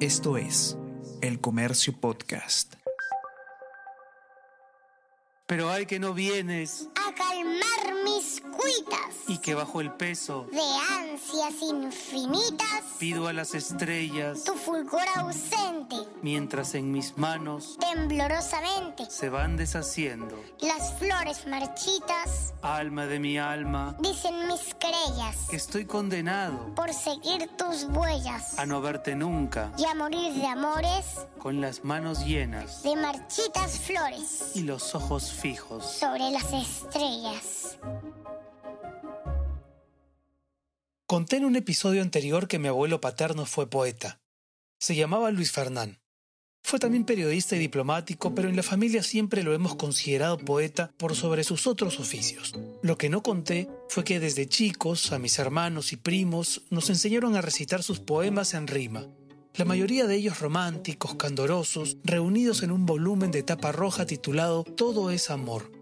Esto es El Comercio Podcast. Pero hay que no vienes a calmar mis y que bajo el peso de ansias infinitas pido a las estrellas tu fulgor ausente mientras en mis manos temblorosamente se van deshaciendo. las flores marchitas alma de mi alma dicen mis querellas que estoy condenado por seguir tus huellas a no verte nunca y a morir de amores con las manos llenas de marchitas flores y los ojos fijos. sobre las estrellas. Conté en un episodio anterior que mi abuelo paterno fue poeta. Se llamaba Luis Fernán. Fue también periodista y diplomático, pero en la familia siempre lo hemos considerado poeta por sobre sus otros oficios. Lo que no conté fue que desde chicos a mis hermanos y primos nos enseñaron a recitar sus poemas en rima, la mayoría de ellos románticos, candorosos, reunidos en un volumen de tapa roja titulado Todo es amor.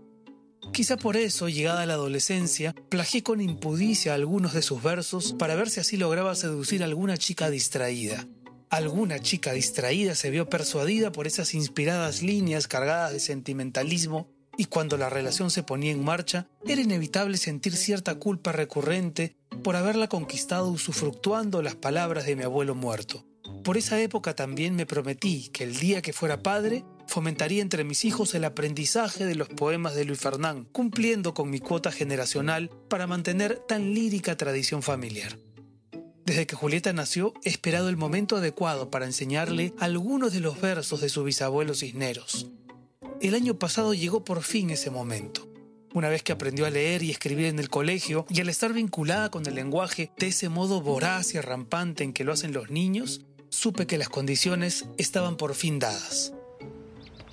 Quizá por eso, llegada la adolescencia, plagié con impudicia algunos de sus versos para ver si así lograba seducir a alguna chica distraída. Alguna chica distraída se vio persuadida por esas inspiradas líneas cargadas de sentimentalismo y cuando la relación se ponía en marcha, era inevitable sentir cierta culpa recurrente por haberla conquistado usufructuando las palabras de mi abuelo muerto. Por esa época también me prometí que el día que fuera padre fomentaría entre mis hijos el aprendizaje de los poemas de Luis Fernán, cumpliendo con mi cuota generacional para mantener tan lírica tradición familiar. Desde que Julieta nació, he esperado el momento adecuado para enseñarle algunos de los versos de su bisabuelo Cisneros. El año pasado llegó por fin ese momento. Una vez que aprendió a leer y escribir en el colegio, y al estar vinculada con el lenguaje de ese modo voraz y rampante en que lo hacen los niños, supe que las condiciones estaban por fin dadas.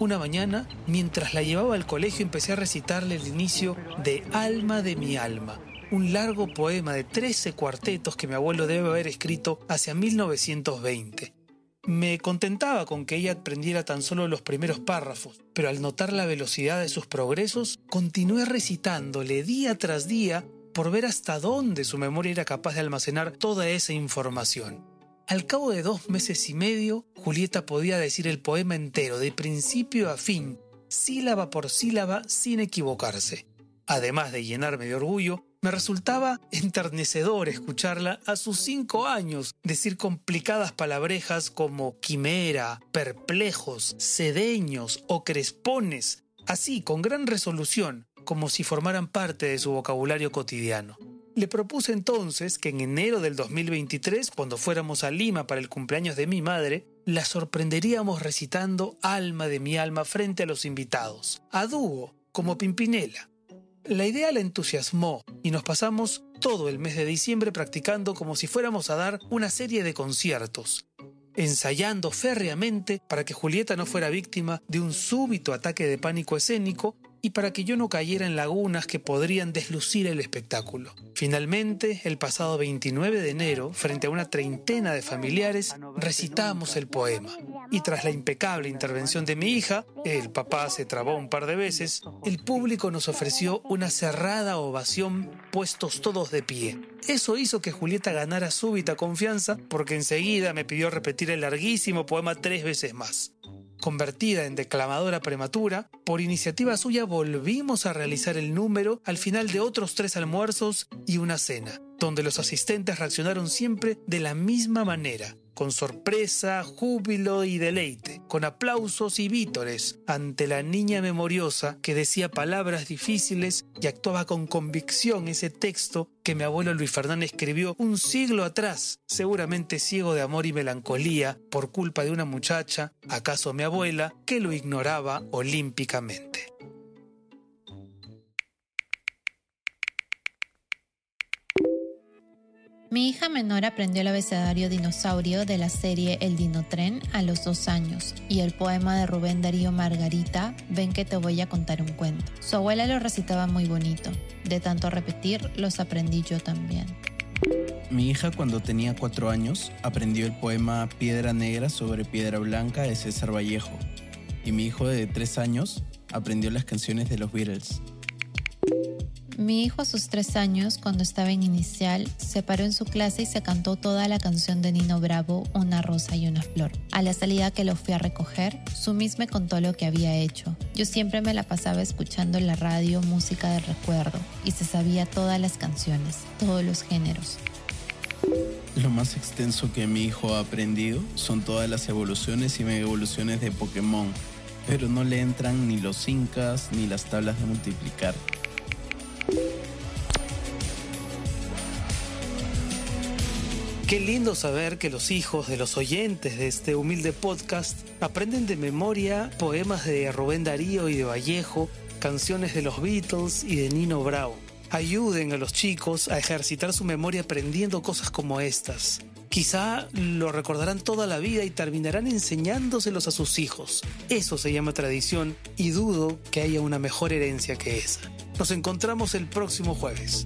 Una mañana, mientras la llevaba al colegio, empecé a recitarle el inicio de Alma de mi alma, un largo poema de 13 cuartetos que mi abuelo debe haber escrito hacia 1920. Me contentaba con que ella aprendiera tan solo los primeros párrafos, pero al notar la velocidad de sus progresos, continué recitándole día tras día por ver hasta dónde su memoria era capaz de almacenar toda esa información. Al cabo de dos meses y medio, Julieta podía decir el poema entero, de principio a fin, sílaba por sílaba, sin equivocarse. Además de llenarme de orgullo, me resultaba enternecedor escucharla a sus cinco años decir complicadas palabrejas como quimera, perplejos, sedeños o crespones, así con gran resolución, como si formaran parte de su vocabulario cotidiano. Le propuse entonces que en enero del 2023, cuando fuéramos a Lima para el cumpleaños de mi madre, la sorprenderíamos recitando Alma de mi alma frente a los invitados, a dúo, como Pimpinela. La idea la entusiasmó y nos pasamos todo el mes de diciembre practicando como si fuéramos a dar una serie de conciertos, ensayando férreamente para que Julieta no fuera víctima de un súbito ataque de pánico escénico y para que yo no cayera en lagunas que podrían deslucir el espectáculo. Finalmente, el pasado 29 de enero, frente a una treintena de familiares, recitamos el poema. Y tras la impecable intervención de mi hija, el papá se trabó un par de veces, el público nos ofreció una cerrada ovación puestos todos de pie. Eso hizo que Julieta ganara súbita confianza porque enseguida me pidió repetir el larguísimo poema tres veces más convertida en declamadora prematura, por iniciativa suya volvimos a realizar el número al final de otros tres almuerzos y una cena, donde los asistentes reaccionaron siempre de la misma manera, con sorpresa, júbilo y deleite, con aplausos y vítores ante la niña memoriosa que decía palabras difíciles y actuaba con convicción ese texto que mi abuelo Luis Fernández escribió un siglo atrás, seguramente ciego de amor y melancolía por culpa de una muchacha, acaso mi abuela, que lo ignoraba olímpicamente. Mi hija menor aprendió el abecedario dinosaurio de la serie El Dinotren a los dos años y el poema de Rubén Darío Margarita, Ven que te voy a contar un cuento. Su abuela lo recitaba muy bonito. De tanto repetir, los aprendí yo también. Mi hija cuando tenía cuatro años aprendió el poema Piedra Negra sobre Piedra Blanca de César Vallejo. Y mi hijo de tres años aprendió las canciones de los Beatles. Mi hijo a sus tres años, cuando estaba en inicial, se paró en su clase y se cantó toda la canción de Nino Bravo, Una rosa y una flor. A la salida que lo fui a recoger, Sumis me contó lo que había hecho. Yo siempre me la pasaba escuchando en la radio música de recuerdo y se sabía todas las canciones, todos los géneros. Lo más extenso que mi hijo ha aprendido son todas las evoluciones y mega evoluciones de Pokémon, pero no le entran ni los incas ni las tablas de multiplicar. Qué lindo saber que los hijos de los oyentes de este humilde podcast aprenden de memoria poemas de Rubén Darío y de Vallejo, canciones de los Beatles y de Nino Bravo. Ayuden a los chicos a ejercitar su memoria aprendiendo cosas como estas. Quizá lo recordarán toda la vida y terminarán enseñándoselos a sus hijos. Eso se llama tradición y dudo que haya una mejor herencia que esa. Nos encontramos el próximo jueves.